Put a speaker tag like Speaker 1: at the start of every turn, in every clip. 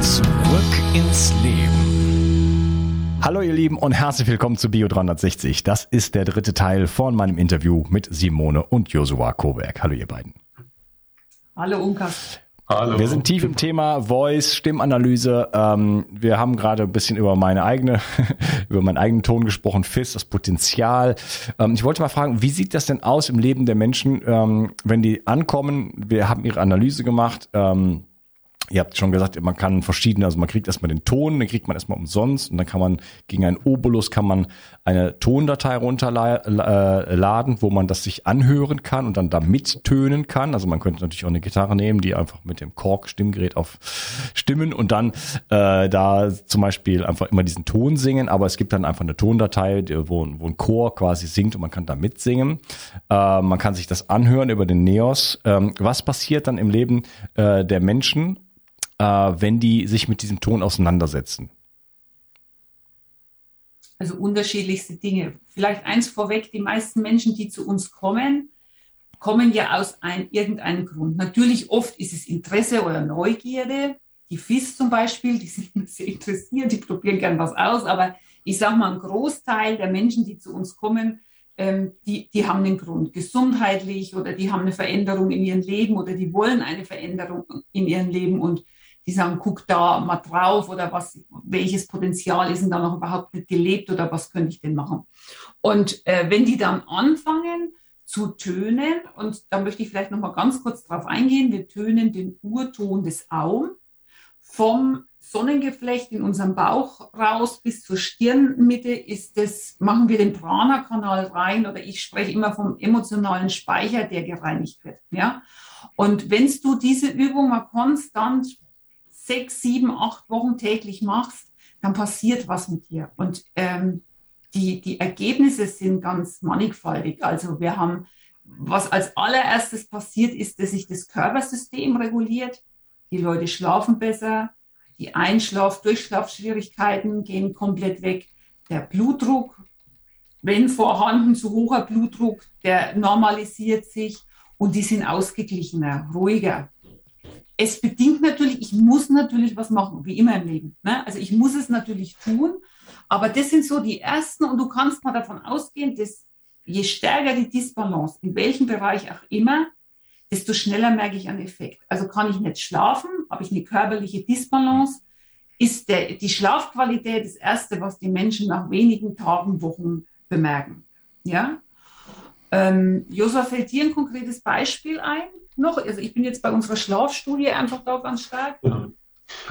Speaker 1: Zurück ins Leben.
Speaker 2: Hallo ihr Lieben und herzlich willkommen zu Bio 360. Das ist der dritte Teil von meinem Interview mit Simone und Josua Koberg. Hallo ihr beiden.
Speaker 3: Hallo Unka.
Speaker 2: Hallo. Wir sind tief im Thema Voice, Stimmanalyse. Ähm, wir haben gerade ein bisschen über meine eigene, über meinen eigenen Ton gesprochen, FIS, das Potenzial. Ähm, ich wollte mal fragen, wie sieht das denn aus im Leben der Menschen, ähm, wenn die ankommen? Wir haben ihre Analyse gemacht. Ähm, Ihr habt schon gesagt, man kann verschiedene, also man kriegt erstmal den Ton, den kriegt man erstmal umsonst und dann kann man gegen einen Obolus kann man eine Tondatei runterladen, wo man das sich anhören kann und dann da mittönen kann. Also man könnte natürlich auch eine Gitarre nehmen, die einfach mit dem Korg-Stimmgerät auf Stimmen und dann äh, da zum Beispiel einfach immer diesen Ton singen, aber es gibt dann einfach eine Tondatei, wo, wo ein Chor quasi singt und man kann da mitsingen. Äh, man kann sich das anhören über den Neos. Ähm, was passiert dann im Leben äh, der Menschen? Äh, wenn die sich mit diesem Ton auseinandersetzen?
Speaker 3: Also unterschiedlichste Dinge. Vielleicht eins vorweg, die meisten Menschen, die zu uns kommen, kommen ja aus ein, irgendeinem Grund. Natürlich oft ist es Interesse oder Neugierde. Die FIS zum Beispiel, die sind sehr interessiert, die probieren gern was aus, aber ich sage mal, ein Großteil der Menschen, die zu uns kommen, ähm, die, die haben einen Grund, gesundheitlich oder die haben eine Veränderung in ihrem Leben oder die wollen eine Veränderung in ihrem Leben und die sagen, guck da mal drauf oder was, welches Potenzial ist denn da noch überhaupt nicht gelebt oder was könnte ich denn machen? Und äh, wenn die dann anfangen zu tönen, und da möchte ich vielleicht noch mal ganz kurz drauf eingehen, wir tönen den Urton des Aum vom Sonnengeflecht in unserem Bauch raus bis zur Stirnmitte ist das, machen wir den Prana-Kanal rein oder ich spreche immer vom emotionalen Speicher, der gereinigt wird. Ja? Und wenn du diese Übung mal konstant sechs, sieben, acht Wochen täglich machst, dann passiert was mit dir. Und ähm, die, die Ergebnisse sind ganz mannigfaltig. Also wir haben, was als allererstes passiert, ist, dass sich das Körpersystem reguliert. Die Leute schlafen besser, die Einschlaf-, Durchschlafschwierigkeiten gehen komplett weg. Der Blutdruck, wenn vorhanden, zu hoher Blutdruck, der normalisiert sich und die sind ausgeglichener, ruhiger es bedingt natürlich, ich muss natürlich was machen, wie immer im Leben. Ne? Also ich muss es natürlich tun, aber das sind so die ersten und du kannst mal davon ausgehen, dass je stärker die Disbalance, in welchem Bereich auch immer, desto schneller merke ich einen Effekt. Also kann ich nicht schlafen, habe ich eine körperliche Disbalance, ist der, die Schlafqualität das Erste, was die Menschen nach wenigen Tagen, Wochen bemerken. Ja? Ähm, Josa, fällt dir ein konkretes Beispiel ein? Noch, also ich bin jetzt bei unserer Schlafstudie einfach da ganz stark. Ja.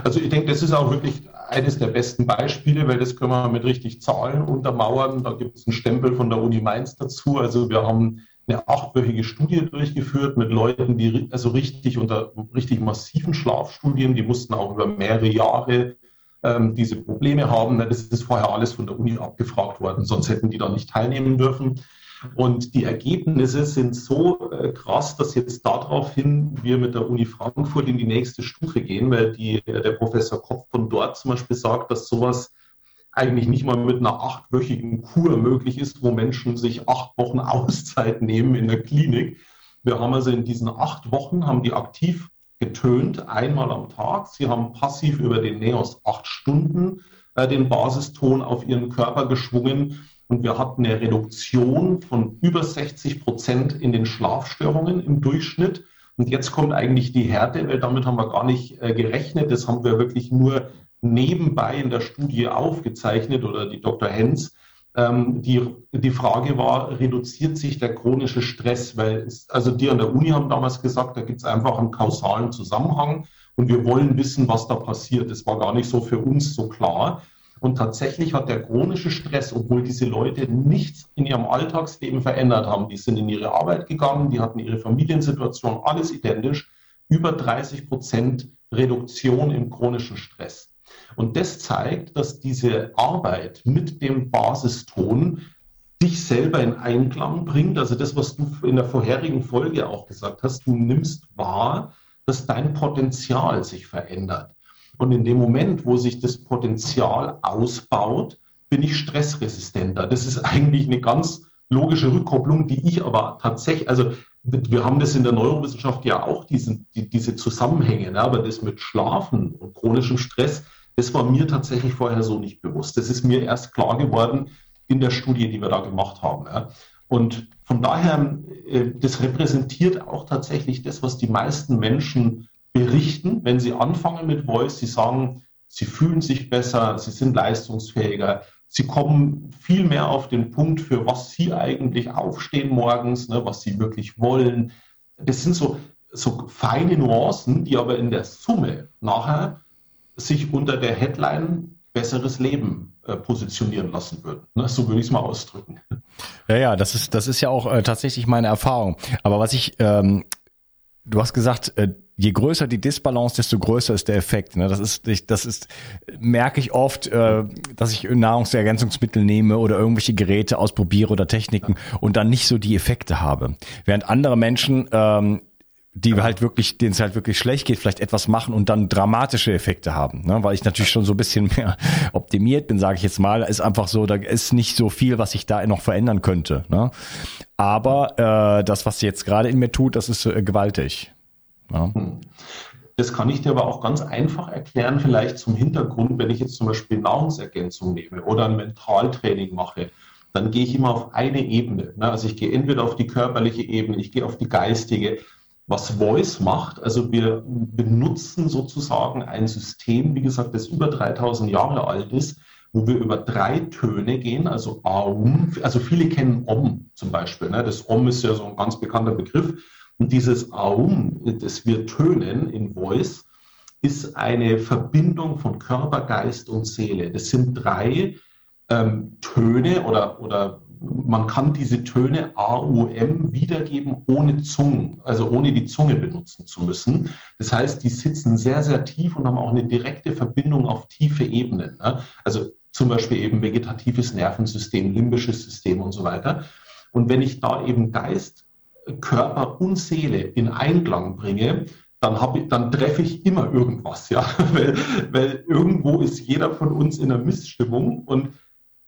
Speaker 4: Also ich denke, das ist auch wirklich eines der besten Beispiele, weil das können wir mit richtig Zahlen untermauern. Da gibt es einen Stempel von der Uni Mainz dazu. Also wir haben eine achtwöchige Studie durchgeführt mit Leuten, die also richtig unter richtig massiven Schlafstudien, die mussten auch über mehrere Jahre ähm, diese Probleme haben. Das ist vorher alles von der Uni abgefragt worden, sonst hätten die da nicht teilnehmen dürfen. Und die Ergebnisse sind so äh, krass, dass jetzt daraufhin wir mit der Uni Frankfurt in die nächste Stufe gehen, weil die, der Professor Kopf von dort zum Beispiel sagt, dass sowas eigentlich nicht mal mit einer achtwöchigen Kur möglich ist, wo Menschen sich acht Wochen Auszeit nehmen in der Klinik. Wir haben also in diesen acht Wochen, haben die aktiv getönt, einmal am Tag. Sie haben passiv über den Neos acht Stunden äh, den Basiston auf ihren Körper geschwungen und wir hatten eine Reduktion von über 60 Prozent in den Schlafstörungen im Durchschnitt. Und jetzt kommt eigentlich die Härte, weil damit haben wir gar nicht äh, gerechnet. Das haben wir wirklich nur nebenbei in der Studie aufgezeichnet oder die Dr. Hens. Ähm, die, die Frage war, reduziert sich der chronische Stress? Weil, es, also die an der Uni haben damals gesagt, da gibt es einfach einen kausalen Zusammenhang und wir wollen wissen, was da passiert. Das war gar nicht so für uns so klar. Und tatsächlich hat der chronische Stress, obwohl diese Leute nichts in ihrem Alltagsleben verändert haben, die sind in ihre Arbeit gegangen, die hatten ihre Familiensituation, alles identisch, über 30 Prozent Reduktion im chronischen Stress. Und das zeigt, dass diese Arbeit mit dem Basiston dich selber in Einklang bringt. Also das, was du in der vorherigen Folge auch gesagt hast, du nimmst wahr, dass dein Potenzial sich verändert. Und in dem Moment, wo sich das Potenzial ausbaut, bin ich stressresistenter. Das ist eigentlich eine ganz logische Rückkopplung, die ich aber tatsächlich, also wir haben das in der Neurowissenschaft ja auch, diese, die, diese Zusammenhänge, ne? aber das mit Schlafen und chronischem Stress, das war mir tatsächlich vorher so nicht bewusst. Das ist mir erst klar geworden in der Studie, die wir da gemacht haben. Ja? Und von daher, äh, das repräsentiert auch tatsächlich das, was die meisten Menschen berichten, wenn sie anfangen mit Voice. Sie sagen, sie fühlen sich besser, sie sind leistungsfähiger, sie kommen viel mehr auf den Punkt, für was sie eigentlich aufstehen morgens, ne, was sie wirklich wollen. Das sind so, so feine Nuancen, die aber in der Summe nachher sich unter der Headline besseres Leben äh, positionieren lassen würden. Ne? So würde ich es mal ausdrücken.
Speaker 2: Ja, ja, das ist, das ist ja auch äh, tatsächlich meine Erfahrung. Aber was ich, ähm, du hast gesagt, äh, je größer die Disbalance, desto größer ist der Effekt. Ne? Das ist, ich, das ist, merke ich oft, äh, dass ich Nahrungsergänzungsmittel nehme oder irgendwelche Geräte ausprobiere oder Techniken und dann nicht so die Effekte habe. Während andere Menschen ähm, die halt wirklich, denen es halt wirklich schlecht geht, vielleicht etwas machen und dann dramatische Effekte haben. Ne? Weil ich natürlich schon so ein bisschen mehr optimiert bin, sage ich jetzt mal. Ist einfach so, da ist nicht so viel, was ich da noch verändern könnte. Ne? Aber äh, das, was sie jetzt gerade in mir tut, das ist äh, gewaltig.
Speaker 4: Ja. Hm. Das kann ich dir aber auch ganz einfach erklären, vielleicht zum Hintergrund, wenn ich jetzt zum Beispiel Nahrungsergänzung nehme oder ein Mentaltraining mache, dann gehe ich immer auf eine Ebene. Ne? Also ich gehe entweder auf die körperliche Ebene, ich gehe auf die geistige. Was Voice macht, also wir benutzen sozusagen ein System, wie gesagt, das über 3000 Jahre alt ist, wo wir über drei Töne gehen, also Aum, also viele kennen Om zum Beispiel. Ne? Das Om ist ja so ein ganz bekannter Begriff. Und dieses Aum, das wir tönen in Voice, ist eine Verbindung von Körper, Geist und Seele. Das sind drei ähm, Töne oder, oder man kann diese Töne A, U, M wiedergeben ohne Zungen, also ohne die Zunge benutzen zu müssen. Das heißt, die sitzen sehr, sehr tief und haben auch eine direkte Verbindung auf tiefe Ebenen. Ne? Also zum Beispiel eben vegetatives Nervensystem, limbisches System und so weiter. Und wenn ich da eben Geist, Körper und Seele in Einklang bringe, dann, dann treffe ich immer irgendwas, ja, weil, weil irgendwo ist jeder von uns in einer Missstimmung und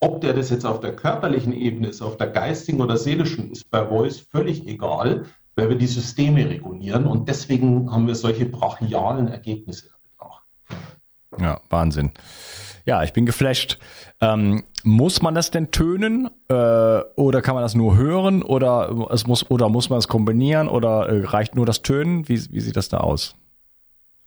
Speaker 4: ob der das jetzt auf der körperlichen Ebene ist, auf der geistigen oder seelischen, ist bei Voice völlig egal, weil wir die Systeme regulieren und deswegen haben wir solche brachialen Ergebnisse
Speaker 2: auch. Ja, Wahnsinn. Ja, ich bin geflasht. Ähm, muss man das denn tönen äh, oder kann man das nur hören oder es muss oder muss man es kombinieren oder äh, reicht nur das Tönen? Wie, wie sieht das da aus?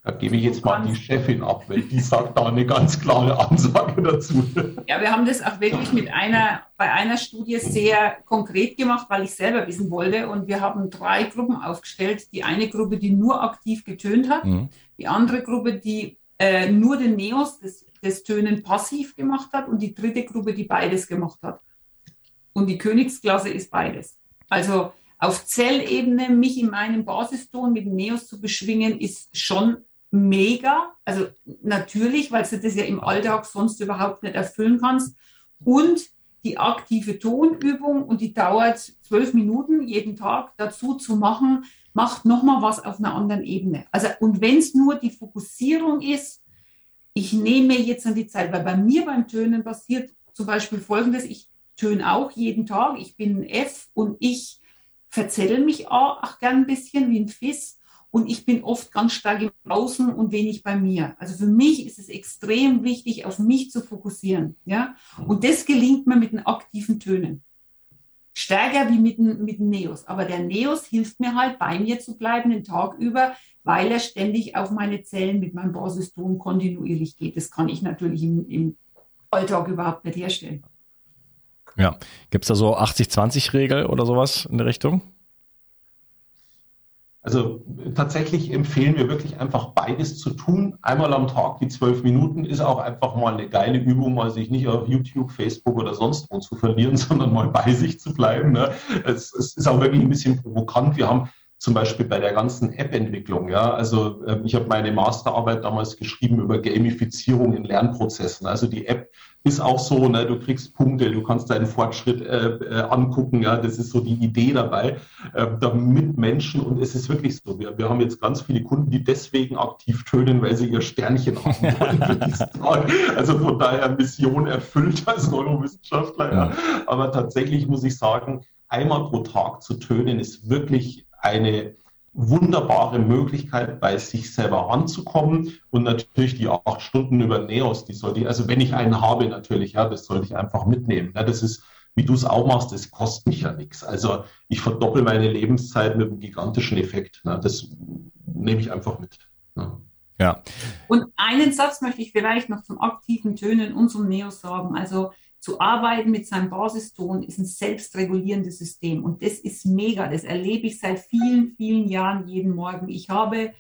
Speaker 4: Da gebe ich jetzt mal die Chefin ab, weil die sagt da eine ganz klare Ansage dazu.
Speaker 3: Ja, wir haben das auch wirklich mit einer, bei einer Studie sehr konkret gemacht, weil ich selber wissen wollte. Und wir haben drei Gruppen aufgestellt. Die eine Gruppe, die nur aktiv getönt hat, mhm. die andere Gruppe, die äh, nur den Neos das, das Tönen passiv gemacht hat und die dritte Gruppe, die beides gemacht hat. Und die Königsklasse ist beides. Also auf Zellebene mich in meinem Basiston mit Neos zu beschwingen, ist schon mega. Also natürlich, weil du das ja im Alltag sonst überhaupt nicht erfüllen kannst. Und die aktive Tonübung und die dauert zwölf Minuten jeden Tag dazu zu machen, macht nochmal was auf einer anderen Ebene. Also, und wenn es nur die Fokussierung ist, ich nehme jetzt an die Zeit, weil bei mir beim Tönen passiert zum Beispiel Folgendes, ich töne auch jeden Tag, ich bin ein F und ich verzettel mich auch gern ein bisschen wie ein Fiss und ich bin oft ganz stark im Außen und wenig bei mir. Also für mich ist es extrem wichtig, auf mich zu fokussieren. Ja? Und das gelingt mir mit den aktiven Tönen. Stärker wie mit, mit dem Neos. Aber der Neos hilft mir halt, bei mir zu bleiben den Tag über, weil er ständig auf meine Zellen mit meinem Basiston kontinuierlich geht. Das kann ich natürlich im, im Alltag überhaupt nicht herstellen.
Speaker 2: Ja. Gibt es da so 80-20-Regel oder sowas in der Richtung?
Speaker 4: Also tatsächlich empfehlen wir wirklich einfach beides zu tun. Einmal am Tag die zwölf Minuten ist auch einfach mal eine geile Übung, mal sich nicht auf YouTube, Facebook oder sonst wo zu verlieren, sondern mal bei sich zu bleiben. Ne? Es, es ist auch wirklich ein bisschen provokant. Wir haben zum Beispiel bei der ganzen App-Entwicklung. Ja, also äh, ich habe meine Masterarbeit damals geschrieben über Gamifizierung in Lernprozessen. Also die App ist auch so, ne, du kriegst Punkte, du kannst deinen Fortschritt äh, äh, angucken. Ja, das ist so die Idee dabei, äh, damit Menschen und es ist wirklich so. Wir, wir haben jetzt ganz viele Kunden, die deswegen aktiv tönen, weil sie ihr Sternchen haben wollen. also von daher Mission erfüllt als Neurowissenschaftler. Ja. Aber tatsächlich muss ich sagen, einmal pro Tag zu tönen ist wirklich eine wunderbare Möglichkeit, bei sich selber anzukommen und natürlich die acht Stunden über Neos, die sollte ich, also wenn ich einen habe natürlich, ja, das sollte ich einfach mitnehmen. Ja, das ist, wie du es auch machst, das kostet mich ja nichts. Also ich verdoppel meine Lebenszeit mit einem gigantischen Effekt. Ne, das nehme ich einfach mit.
Speaker 3: Ne. Ja. Und einen Satz möchte ich vielleicht noch zum aktiven Tönen und zum Neos sagen. Also zu arbeiten mit seinem Basiston ist ein selbstregulierendes System. Und das ist mega. Das erlebe ich seit vielen, vielen Jahren jeden Morgen. Ich habe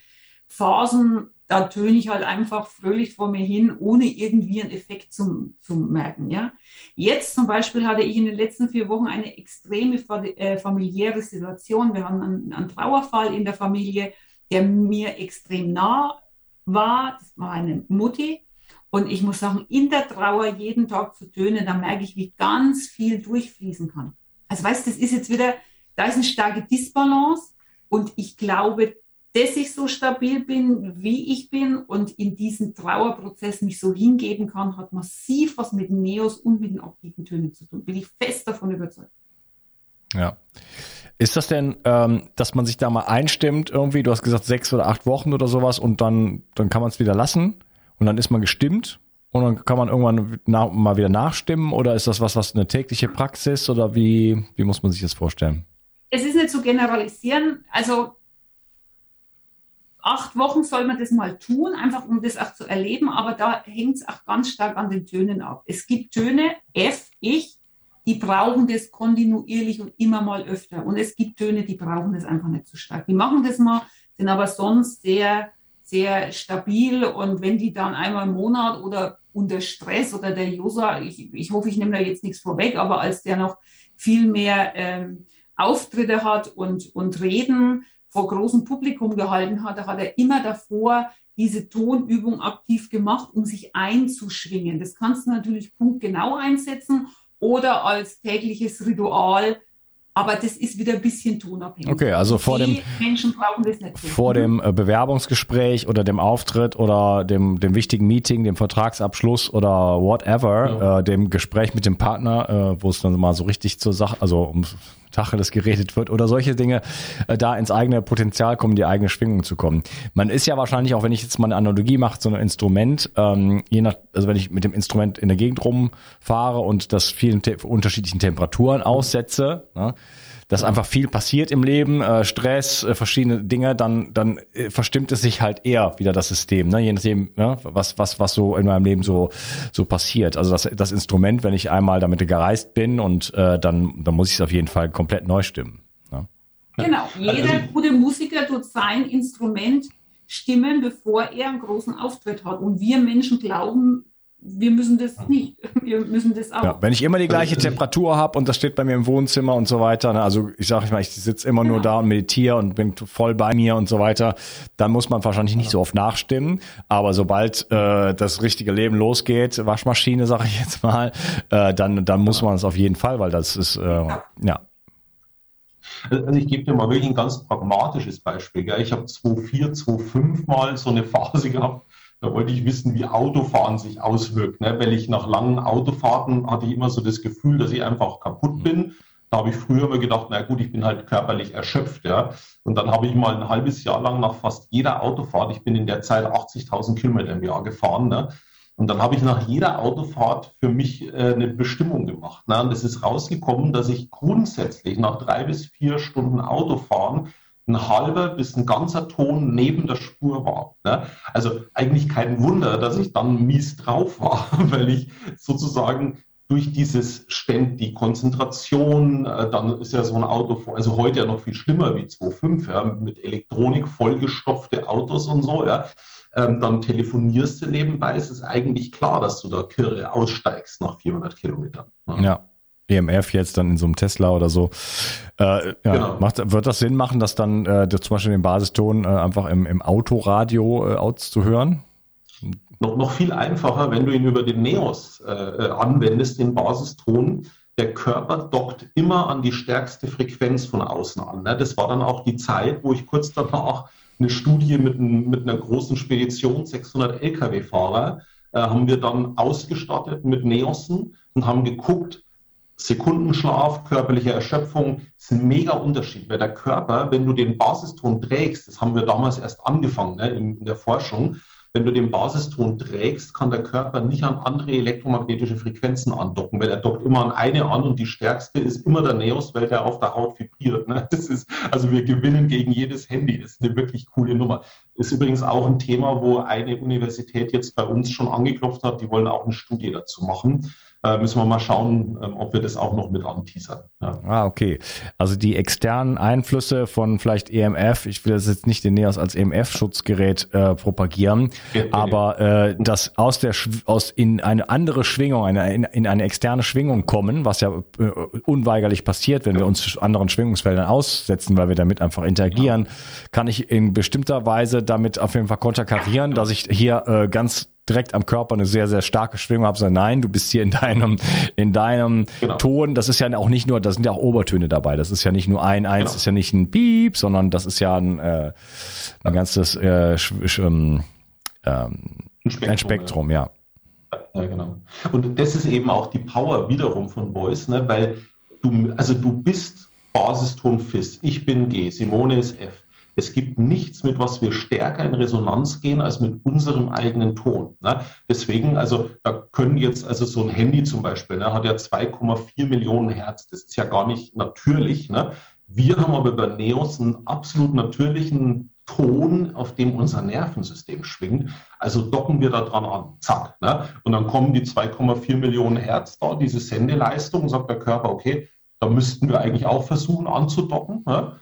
Speaker 3: Phasen, da töne ich halt einfach fröhlich vor mir hin, ohne irgendwie einen Effekt zu, zu merken. Ja? Jetzt zum Beispiel hatte ich in den letzten vier Wochen eine extreme äh, familiäre Situation. Wir haben einen, einen Trauerfall in der Familie, der mir extrem nah war. Das war eine Mutti, und ich muss sagen, in der Trauer jeden Tag zu tönen, da merke ich, wie ganz viel durchfließen kann. Also weißt, das ist jetzt wieder, da ist eine starke Disbalance. Und ich glaube, dass ich so stabil bin, wie ich bin und in diesen Trauerprozess mich so hingeben kann, hat massiv was mit Neos und mit den aktiven Tönen zu tun. Bin ich fest davon überzeugt.
Speaker 2: Ja. Ist das denn, ähm, dass man sich da mal einstimmt, irgendwie, du hast gesagt sechs oder acht Wochen oder sowas und dann, dann kann man es wieder lassen? Und dann ist man gestimmt und dann kann man irgendwann nach, mal wieder nachstimmen oder ist das was, was eine tägliche Praxis oder wie, wie muss man sich das vorstellen?
Speaker 3: Es ist nicht zu generalisieren. Also acht Wochen soll man das mal tun, einfach um das auch zu erleben, aber da hängt es auch ganz stark an den Tönen ab. Es gibt Töne, F, ich, die brauchen das kontinuierlich und immer mal öfter. Und es gibt Töne, die brauchen das einfach nicht so stark. Die machen das mal, sind aber sonst sehr sehr stabil und wenn die dann einmal im Monat oder unter Stress oder der Josa, ich, ich hoffe, ich nehme da jetzt nichts vorweg, aber als der noch viel mehr ähm, Auftritte hat und, und Reden vor großem Publikum gehalten hat, da hat er immer davor diese Tonübung aktiv gemacht, um sich einzuschwingen. Das kannst du natürlich punktgenau einsetzen oder als tägliches Ritual aber das ist wieder ein bisschen tonabhängig.
Speaker 2: Okay, also vor dem
Speaker 3: Menschen brauchen das nicht.
Speaker 2: Vor dem äh, Bewerbungsgespräch oder dem Auftritt oder dem, dem wichtigen Meeting, dem Vertragsabschluss oder whatever, ja. äh, dem Gespräch mit dem Partner, äh, wo es dann mal so richtig zur Sache, also um Tacheles geredet wird oder solche Dinge, äh, da ins eigene Potenzial kommen, die eigene Schwingung zu kommen. Man ist ja wahrscheinlich, auch wenn ich jetzt mal eine Analogie mache, so ein Instrument, ähm, je nach, also wenn ich mit dem Instrument in der Gegend rumfahre und das vielen te unterschiedlichen Temperaturen aussetze, ne, dass einfach viel passiert im Leben, äh, Stress, äh, verschiedene Dinge, dann dann äh, verstimmt es sich halt eher wieder das System, ne? je nachdem, ne? was was was so in meinem Leben so so passiert. Also das das Instrument, wenn ich einmal damit gereist bin und äh, dann dann muss ich es auf jeden Fall komplett neu stimmen.
Speaker 3: Ne? Genau, jeder gute Musiker tut sein Instrument stimmen, bevor er einen großen Auftritt hat. Und wir Menschen glauben, wir müssen das nicht. Wir müssen das auch.
Speaker 2: Ja, wenn ich immer die gleiche Temperatur habe und das steht bei mir im Wohnzimmer und so weiter, ne, also ich sage mal, ich sitze immer genau. nur da und meditiere und bin voll bei mir und so weiter, dann muss man wahrscheinlich nicht so oft nachstimmen. Aber sobald äh, das richtige Leben losgeht, Waschmaschine, sage ich jetzt mal, äh, dann, dann muss man es auf jeden Fall, weil das ist, äh, ja. ja.
Speaker 4: Also ich gebe dir mal wirklich ein ganz pragmatisches Beispiel. Gell? Ich habe 2004, 2005 mal so eine Phase gehabt, da wollte ich wissen, wie Autofahren sich auswirkt. Ne? Weil ich nach langen Autofahrten hatte ich immer so das Gefühl, dass ich einfach kaputt bin. Da habe ich früher immer gedacht, na gut, ich bin halt körperlich erschöpft. Ja? Und dann habe ich mal ein halbes Jahr lang nach fast jeder Autofahrt, ich bin in der Zeit 80.000 Kilometer im Jahr gefahren, ne? Und dann habe ich nach jeder Autofahrt für mich äh, eine Bestimmung gemacht. Ne? Und es ist rausgekommen, dass ich grundsätzlich nach drei bis vier Stunden Autofahren ein halber bis ein ganzer Ton neben der Spur war. Ne? Also eigentlich kein Wunder, dass ich dann mies drauf war, weil ich sozusagen durch dieses Ständ, die Konzentration, äh, dann ist ja so ein Auto, also heute ja noch viel schlimmer wie 2.5, ja, mit Elektronik vollgestopfte Autos und so, ja. Ähm, dann telefonierst du nebenbei, ist es eigentlich klar, dass du da Kirre aussteigst nach 400 Kilometern.
Speaker 2: Ne? Ja. EMF jetzt dann in so einem Tesla oder so. Äh, ja, genau. macht, wird das Sinn machen, dass dann äh, zum Beispiel den Basiston äh, einfach im, im Autoradio äh, auszuhören?
Speaker 4: Noch, noch viel einfacher, wenn du ihn über den Neos äh, äh, anwendest, den Basiston. Der Körper dockt immer an die stärkste Frequenz von außen an. Ne? Das war dann auch die Zeit, wo ich kurz danach eine Studie mit, ein, mit einer großen Spedition, 600 Lkw-Fahrer, äh, haben wir dann ausgestattet mit Neosen und haben geguckt, Sekundenschlaf, körperliche Erschöpfung ist ein mega Unterschied, weil der Körper, wenn du den Basiston trägst, das haben wir damals erst angefangen ne, in, in der Forschung, wenn du den Basiston trägst, kann der Körper nicht an andere elektromagnetische Frequenzen andocken, weil er dockt immer an eine an und die stärkste ist immer der Neos, weil der auf der Haut vibriert. Ne? Das ist, also wir gewinnen gegen jedes Handy. Das ist eine wirklich coole Nummer. Ist übrigens auch ein Thema, wo eine Universität jetzt bei uns schon angeklopft hat. Die wollen auch eine Studie dazu machen äh, müssen wir mal schauen, ähm, ob wir das auch noch mit anteasern.
Speaker 2: Ja. Ah, okay. Also die externen Einflüsse von vielleicht EMF, ich will das jetzt nicht den NEOS als EMF-Schutzgerät äh, propagieren, ja, aber äh, das aus der aus in eine andere Schwingung, eine, in, in eine externe Schwingung kommen, was ja äh, unweigerlich passiert, wenn ja. wir uns anderen Schwingungsfeldern aussetzen, weil wir damit einfach interagieren, kann ich in bestimmter Weise damit auf jeden Fall konterkarieren, dass ich hier äh, ganz direkt am Körper eine sehr, sehr starke Schwingung habe, sondern nein, du bist hier in deinem, in deinem genau. Ton. Das ist ja auch nicht nur, da sind ja auch Obertöne dabei. Das ist ja nicht nur ein, eins, genau. ist ja nicht ein Piep, sondern das ist ja ein, äh, ein ganzes äh, ähm, ähm, ein Spektrum, ein Spektrum ja.
Speaker 4: ja. genau. Und das ist eben auch die Power wiederum von Voice, ne? weil du, also du bist Basiston Fis, ich bin G, Simone ist F. Es gibt nichts, mit was wir stärker in Resonanz gehen als mit unserem eigenen Ton. Ne? Deswegen, also da können jetzt, also so ein Handy zum Beispiel, ne, hat ja 2,4 Millionen Hertz. Das ist ja gar nicht natürlich. Ne? Wir haben aber bei Neos einen absolut natürlichen Ton, auf dem unser Nervensystem schwingt. Also docken wir da dran an. Zack. Ne? Und dann kommen die 2,4 Millionen Hertz da, diese Sendeleistung, sagt der Körper, okay, da müssten wir eigentlich auch versuchen anzudocken. Ne?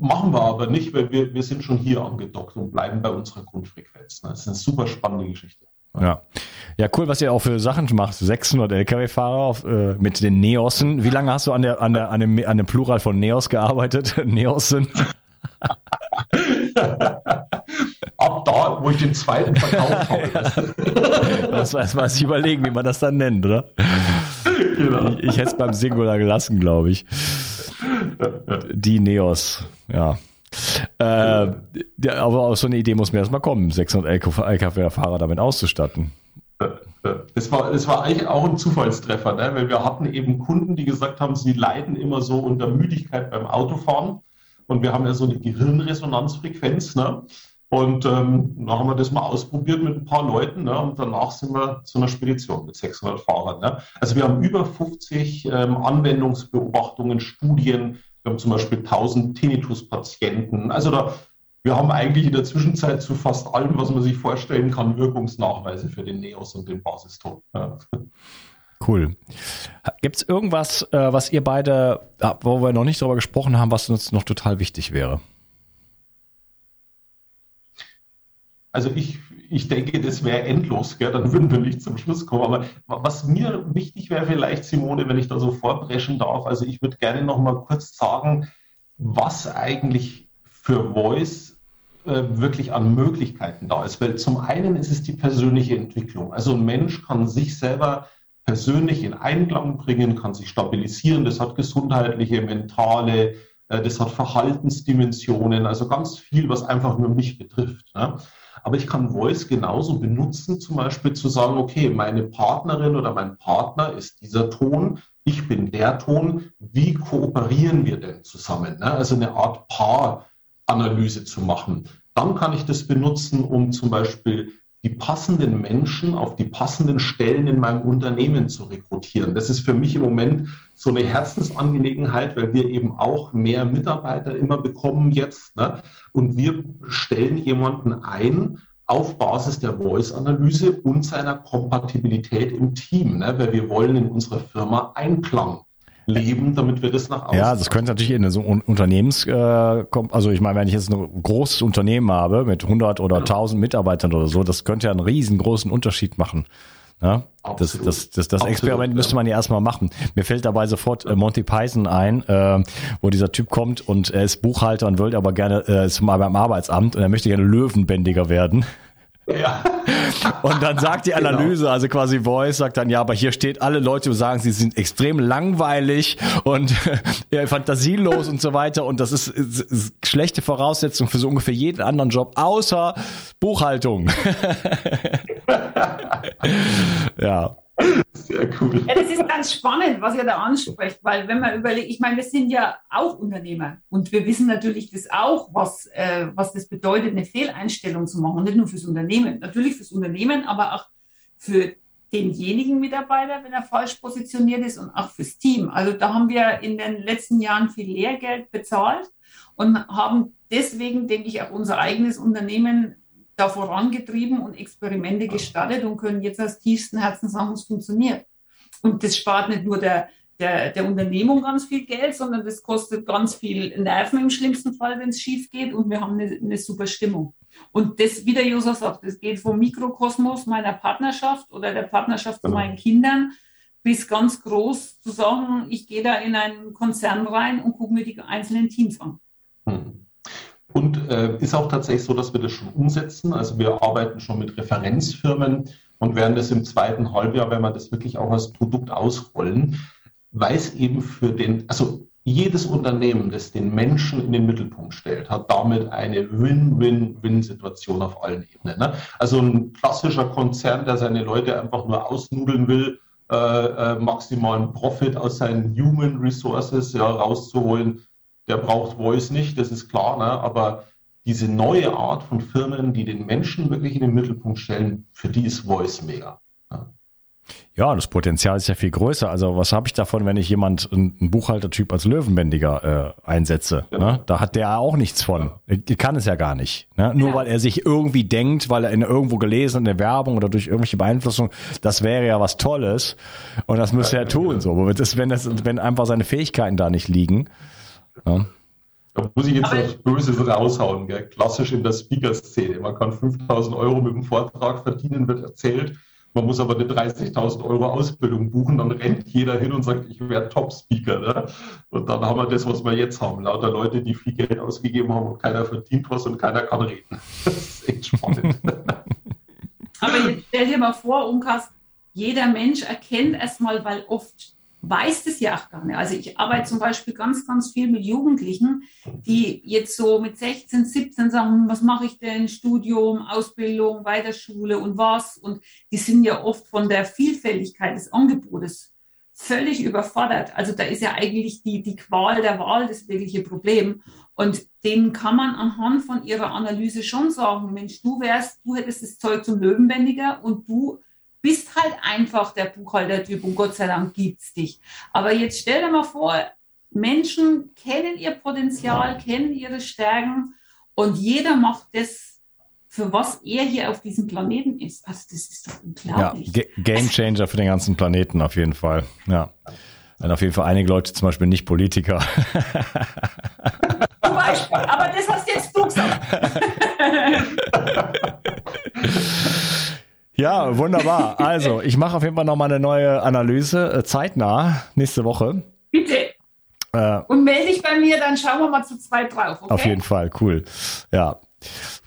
Speaker 4: Machen wir aber nicht, weil wir, wir sind schon hier angedockt und bleiben bei unserer Grundfrequenz. Das ist eine super spannende Geschichte.
Speaker 2: Ja. Ja, cool, was ihr auch für Sachen macht. 600 LKW-Fahrer äh, mit den Neosen. Wie lange hast du an der, an der, an dem, an dem Plural von Neos gearbeitet? Neosen?
Speaker 4: Ab da, wo ich den zweiten verkauft habe.
Speaker 2: das weiß man sich überlegen, wie man das dann nennt, oder? Genau. Ich, ich hätte es beim Singular gelassen, glaube ich. Die Neos, ja. Äh, aber aus so eine Idee muss mir erstmal kommen, 600 LKW-Fahrer damit auszustatten.
Speaker 4: Es war, es war eigentlich auch ein Zufallstreffer, ne? weil wir hatten eben Kunden, die gesagt haben, sie leiden immer so unter Müdigkeit beim Autofahren. Und wir haben ja so eine Gehirnresonanzfrequenz. Ne? Und ähm, dann haben wir das mal ausprobiert mit ein paar Leuten ne? und danach sind wir zu einer Spedition mit 600 Fahrern. Ne? Also wir haben über 50 ähm, Anwendungsbeobachtungen, Studien. Wir haben zum Beispiel 1000 Tinnitus-Patienten. Also da, wir haben eigentlich in der Zwischenzeit zu fast allem, was man sich vorstellen kann, Wirkungsnachweise für den Neos und den Basiston. Ja.
Speaker 2: Cool. Gibt es irgendwas, äh, was ihr beide, wo wir noch nicht darüber gesprochen haben, was uns noch total wichtig wäre?
Speaker 4: also ich, ich denke, das wäre endlos, gell? dann würden wir nicht zum Schluss kommen. Aber was mir wichtig wäre vielleicht, Simone, wenn ich da so vorbrechen darf, also ich würde gerne noch mal kurz sagen, was eigentlich für Voice äh, wirklich an Möglichkeiten da ist. Weil zum einen ist es die persönliche Entwicklung. Also ein Mensch kann sich selber persönlich in Einklang bringen, kann sich stabilisieren. Das hat gesundheitliche, mentale, äh, das hat Verhaltensdimensionen, also ganz viel, was einfach nur mich betrifft. Ne? Aber ich kann Voice genauso benutzen, zum Beispiel zu sagen, okay, meine Partnerin oder mein Partner ist dieser Ton, ich bin der Ton, wie kooperieren wir denn zusammen? Ne? Also eine Art Paaranalyse zu machen. Dann kann ich das benutzen, um zum Beispiel die passenden Menschen auf die passenden Stellen in meinem Unternehmen zu rekrutieren. Das ist für mich im Moment so eine Herzensangelegenheit, weil wir eben auch mehr Mitarbeiter immer bekommen jetzt. Ne? Und wir stellen jemanden ein auf Basis der Voice-Analyse und seiner Kompatibilität im Team, ne? weil wir wollen in unserer Firma Einklang leben, damit wir das nach
Speaker 2: außen. Ja, das könnte natürlich in so einem Unternehmens, äh, also ich meine, wenn ich jetzt ein großes Unternehmen habe mit 100 oder 1000 Mitarbeitern oder so, das könnte ja einen riesengroßen Unterschied machen. Ja, das, das, das, das Experiment müsste man ja erstmal machen. Mir fällt dabei sofort äh, Monty Python ein, äh, wo dieser Typ kommt und er ist Buchhalter und will aber gerne äh, zum beim Arbeitsamt und er möchte gerne Löwenbändiger werden. Ja. Und dann sagt die genau. Analyse, also quasi Voice, sagt dann, ja, aber hier steht alle Leute, die sagen, sie sind extrem langweilig und äh, fantasielos und so weiter. Und das ist, ist, ist schlechte Voraussetzung für so ungefähr jeden anderen Job, außer Buchhaltung.
Speaker 3: ja. Sehr cool. Ja, das ist ganz spannend, was ihr da ansprecht, weil wenn man überlegt, ich meine, wir sind ja auch Unternehmer und wir wissen natürlich das auch, was, äh, was das bedeutet, eine Fehleinstellung zu machen. nicht nur fürs Unternehmen, natürlich fürs Unternehmen, aber auch für denjenigen Mitarbeiter, wenn er falsch positioniert ist und auch fürs Team. Also da haben wir in den letzten Jahren viel Lehrgeld bezahlt und haben deswegen, denke ich, auch unser eigenes Unternehmen da vorangetrieben und Experimente gestartet und können jetzt aus tiefstem Herzen sagen, es funktioniert. Und das spart nicht nur der, der, der Unternehmung ganz viel Geld, sondern das kostet ganz viel Nerven im schlimmsten Fall, wenn es schief geht und wir haben eine, eine super Stimmung. Und das, wie der Josa sagt, das geht vom Mikrokosmos meiner Partnerschaft oder der Partnerschaft zu genau. meinen Kindern bis ganz groß zu sagen, ich gehe da in einen Konzern rein und gucke mir die einzelnen Teams an. Hm.
Speaker 4: Und äh, ist auch tatsächlich so, dass wir das schon umsetzen. Also wir arbeiten schon mit Referenzfirmen und werden das im zweiten Halbjahr, wenn wir das wirklich auch als Produkt ausrollen, weil es eben für den, also jedes Unternehmen, das den Menschen in den Mittelpunkt stellt, hat damit eine Win-Win-Win-Situation auf allen Ebenen. Ne? Also ein klassischer Konzern, der seine Leute einfach nur ausnudeln will, äh, äh, maximalen Profit aus seinen Human Resources ja, rauszuholen, der braucht Voice nicht, das ist klar, ne? aber diese neue Art von Firmen, die den Menschen wirklich in den Mittelpunkt stellen, für die ist Voice mega.
Speaker 2: Ne? Ja, das Potenzial ist ja viel größer. Also was habe ich davon, wenn ich jemand, einen Buchhaltertyp als Löwenbändiger äh, einsetze? Ja. Ne? Da hat der auch nichts von. Er kann es ja gar nicht. Ne? Nur ja. weil er sich irgendwie denkt, weil er in irgendwo gelesen in der Werbung oder durch irgendwelche Beeinflussung, das wäre ja was Tolles und das müsste er tun. So, aber das, wenn das, wenn einfach seine Fähigkeiten da nicht liegen, ja.
Speaker 4: Da muss ich jetzt was Böses raushauen. Gell? Klassisch in der Speaker-Szene. Man kann 5000 Euro mit dem Vortrag verdienen, wird erzählt. Man muss aber eine 30.000 Euro Ausbildung buchen. Dann rennt jeder hin und sagt, ich wäre Top-Speaker. Ne? Und dann haben wir das, was wir jetzt haben. Lauter Leute, die viel Geld ausgegeben haben und keiner verdient was und keiner kann reden. Das ist echt spannend.
Speaker 3: aber jetzt stell dir mal vor, Unkas, jeder Mensch erkennt erstmal, weil oft weiß das ja auch gar nicht. Also ich arbeite zum Beispiel ganz, ganz viel mit Jugendlichen, die jetzt so mit 16, 17 sagen, was mache ich denn? Studium, Ausbildung, Weiterschule und was? Und die sind ja oft von der Vielfältigkeit des Angebotes völlig überfordert. Also da ist ja eigentlich die, die Qual der Wahl das wirkliche Problem. Und denen kann man anhand von ihrer Analyse schon sagen, Mensch, du wärst, du hättest das Zeug zum Löwenbändiger und du bist halt einfach der Buchhaltertyp und Gott sei Dank gibt es dich. Aber jetzt stell dir mal vor, Menschen kennen ihr Potenzial, kennen ihre Stärken und jeder macht das, für was er hier auf diesem Planeten ist. Also das ist doch unglaublich.
Speaker 2: Ja, Game Changer für den ganzen Planeten auf jeden Fall. Ja. Und auf jeden Fall einige Leute, zum Beispiel nicht Politiker.
Speaker 3: Zum Beispiel, aber das hast jetzt du gesagt.
Speaker 2: Ja, wunderbar. Also, ich mache auf jeden Fall nochmal eine neue Analyse, äh, zeitnah, nächste Woche.
Speaker 3: Bitte. Äh, Und melde dich bei mir, dann schauen wir mal zu zweit drauf. Okay?
Speaker 2: Auf jeden Fall, cool. Ja,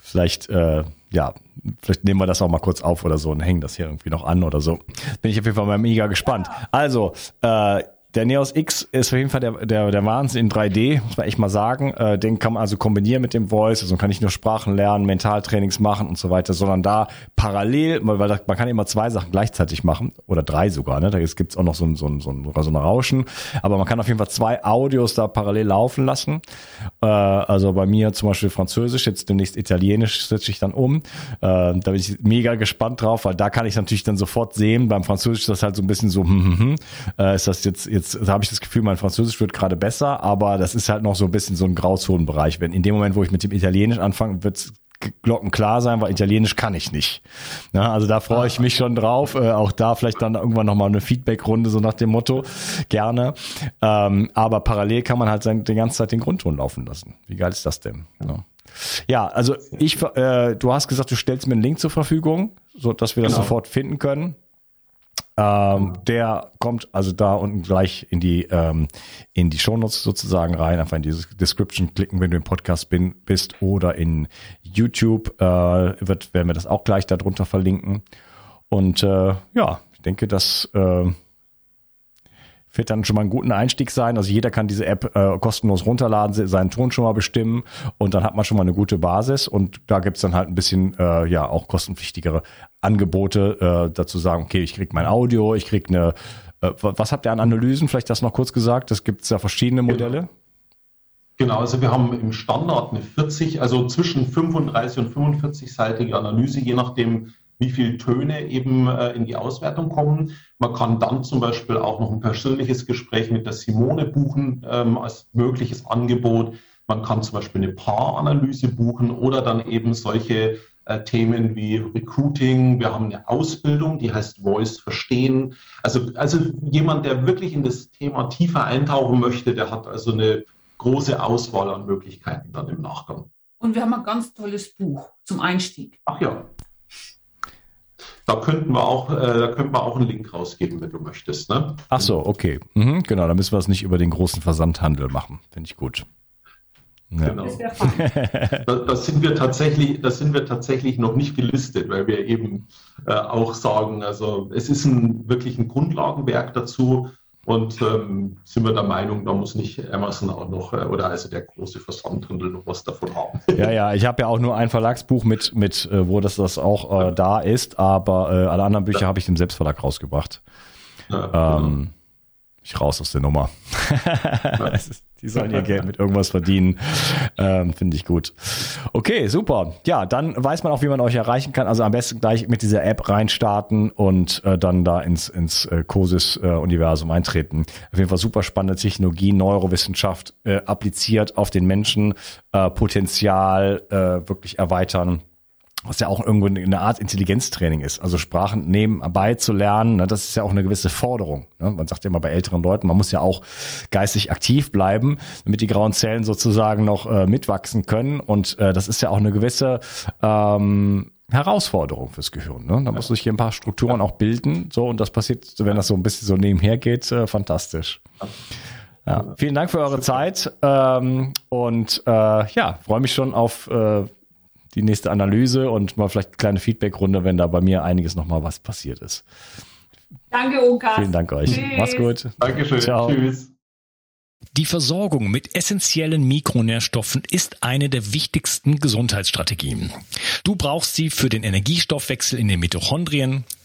Speaker 2: vielleicht, äh, ja, vielleicht nehmen wir das auch mal kurz auf oder so und hängen das hier irgendwie noch an oder so. Bin ich auf jeden Fall mal mega gespannt. Also, äh, der Neos X ist auf jeden Fall der, der, der Wahnsinn in 3D, muss man echt mal sagen. Äh, den kann man also kombinieren mit dem Voice. Also man kann nicht nur Sprachen lernen, Mentaltrainings machen und so weiter, sondern da parallel, weil da, man kann immer zwei Sachen gleichzeitig machen oder drei sogar. Ne? Da gibt's auch noch so ein, so, ein, so, ein, so ein Rauschen. Aber man kann auf jeden Fall zwei Audios da parallel laufen lassen. Äh, also bei mir zum Beispiel Französisch, jetzt demnächst Italienisch setze ich dann um. Äh, da bin ich mega gespannt drauf, weil da kann ich natürlich dann sofort sehen. Beim Französisch ist das halt so ein bisschen so, hm, hm, hm, äh, ist das jetzt jetzt habe ich das Gefühl, mein Französisch wird gerade besser, aber das ist halt noch so ein bisschen so ein Grauzonenbereich. Wenn in dem Moment, wo ich mit dem Italienisch anfange, wird Glocken klar sein, weil Italienisch kann ich nicht. Ja, also da freue ich mich schon drauf. Äh, auch da vielleicht dann irgendwann nochmal eine Feedback-Runde, so nach dem Motto. Gerne. Ähm, aber parallel kann man halt sein, die ganze Zeit den Grundton laufen lassen. Wie geil ist das denn? Ja, ja also ich, äh, du hast gesagt, du stellst mir einen Link zur Verfügung, so dass wir das genau. sofort finden können. Ähm, der kommt also da unten gleich in die ähm, in die Shownotes sozusagen rein, einfach in diese Description klicken, wenn du im Podcast bin, bist oder in YouTube äh, wird werden wir das auch gleich darunter verlinken. Und äh, ja, ich denke, dass äh, wird dann schon mal einen guten Einstieg sein. Also jeder kann diese App äh, kostenlos runterladen, seinen Ton schon mal bestimmen und dann hat man schon mal eine gute Basis und da gibt's dann halt ein bisschen äh, ja auch kostenpflichtigere Angebote äh, dazu sagen, okay, ich krieg mein Audio, ich krieg eine äh, was habt ihr an Analysen? Vielleicht das noch kurz gesagt. Das gibt's ja verschiedene Modelle.
Speaker 4: Genau, also wir haben im Standard eine 40, also zwischen 35 und 45-seitige Analyse, je nachdem, wie viele Töne eben äh, in die Auswertung kommen. Man kann dann zum Beispiel auch noch ein persönliches Gespräch mit der Simone buchen ähm, als mögliches Angebot. Man kann zum Beispiel eine Paaranalyse buchen oder dann eben solche äh, Themen wie Recruiting. Wir haben eine Ausbildung, die heißt Voice Verstehen. Also, also jemand, der wirklich in das Thema tiefer eintauchen möchte, der hat also eine große Auswahl an Möglichkeiten dann im Nachgang.
Speaker 3: Und wir haben ein ganz tolles Buch zum Einstieg.
Speaker 4: Ach ja. Da könnten wir auch, äh, da könnten wir auch einen Link rausgeben, wenn du möchtest. Ne?
Speaker 2: Ach so, okay. Mhm, genau, dann müssen wir es nicht über den großen Versandhandel machen. Finde ich gut.
Speaker 4: Ja. Genau. Das, das, sind wir tatsächlich, das sind wir tatsächlich noch nicht gelistet, weil wir eben äh, auch sagen, also es ist ein, wirklich ein Grundlagenwerk dazu, und ähm, sind wir der Meinung, da muss nicht Amazon auch noch äh, oder also der große Versandhandel noch was davon haben.
Speaker 2: Ja, ja, ich habe ja auch nur ein Verlagsbuch mit, mit äh, wo das, das auch äh, da ist, aber äh, alle anderen Bücher ja. habe ich im Selbstverlag rausgebracht. Ja, ähm, genau. Ich raus aus der Nummer. Die sollen ihr Geld mit irgendwas verdienen. Ähm, Finde ich gut. Okay, super. Ja, dann weiß man auch, wie man euch erreichen kann. Also am besten gleich mit dieser App reinstarten und äh, dann da ins, ins äh, COSIS-Universum äh, eintreten. Auf jeden Fall super spannende Technologie, Neurowissenschaft äh, appliziert auf den Menschen, äh, Potenzial äh, wirklich erweitern was ja auch irgendwo eine Art Intelligenztraining ist. Also Sprachen nebenbei zu lernen, ne, das ist ja auch eine gewisse Forderung. Ne? Man sagt ja immer bei älteren Leuten, man muss ja auch geistig aktiv bleiben, damit die grauen Zellen sozusagen noch äh, mitwachsen können. Und äh, das ist ja auch eine gewisse ähm, Herausforderung fürs Gehirn. Ne? Da muss sich hier ein paar Strukturen auch bilden. So, und das passiert, wenn das so ein bisschen so nebenher geht, äh, fantastisch. Ja, vielen Dank für eure Zeit ähm, und äh, ja, freue mich schon auf äh, die nächste Analyse und mal vielleicht eine kleine Feedbackrunde, wenn da bei mir einiges nochmal was passiert ist.
Speaker 3: Danke, Unkas.
Speaker 2: Vielen Dank euch. Tschüss. Mach's gut.
Speaker 4: Dankeschön. Ciao. Tschüss.
Speaker 1: Die Versorgung mit essentiellen Mikronährstoffen ist eine der wichtigsten Gesundheitsstrategien. Du brauchst sie für den Energiestoffwechsel in den Mitochondrien,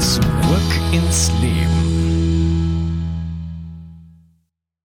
Speaker 1: Zurück ins Leben.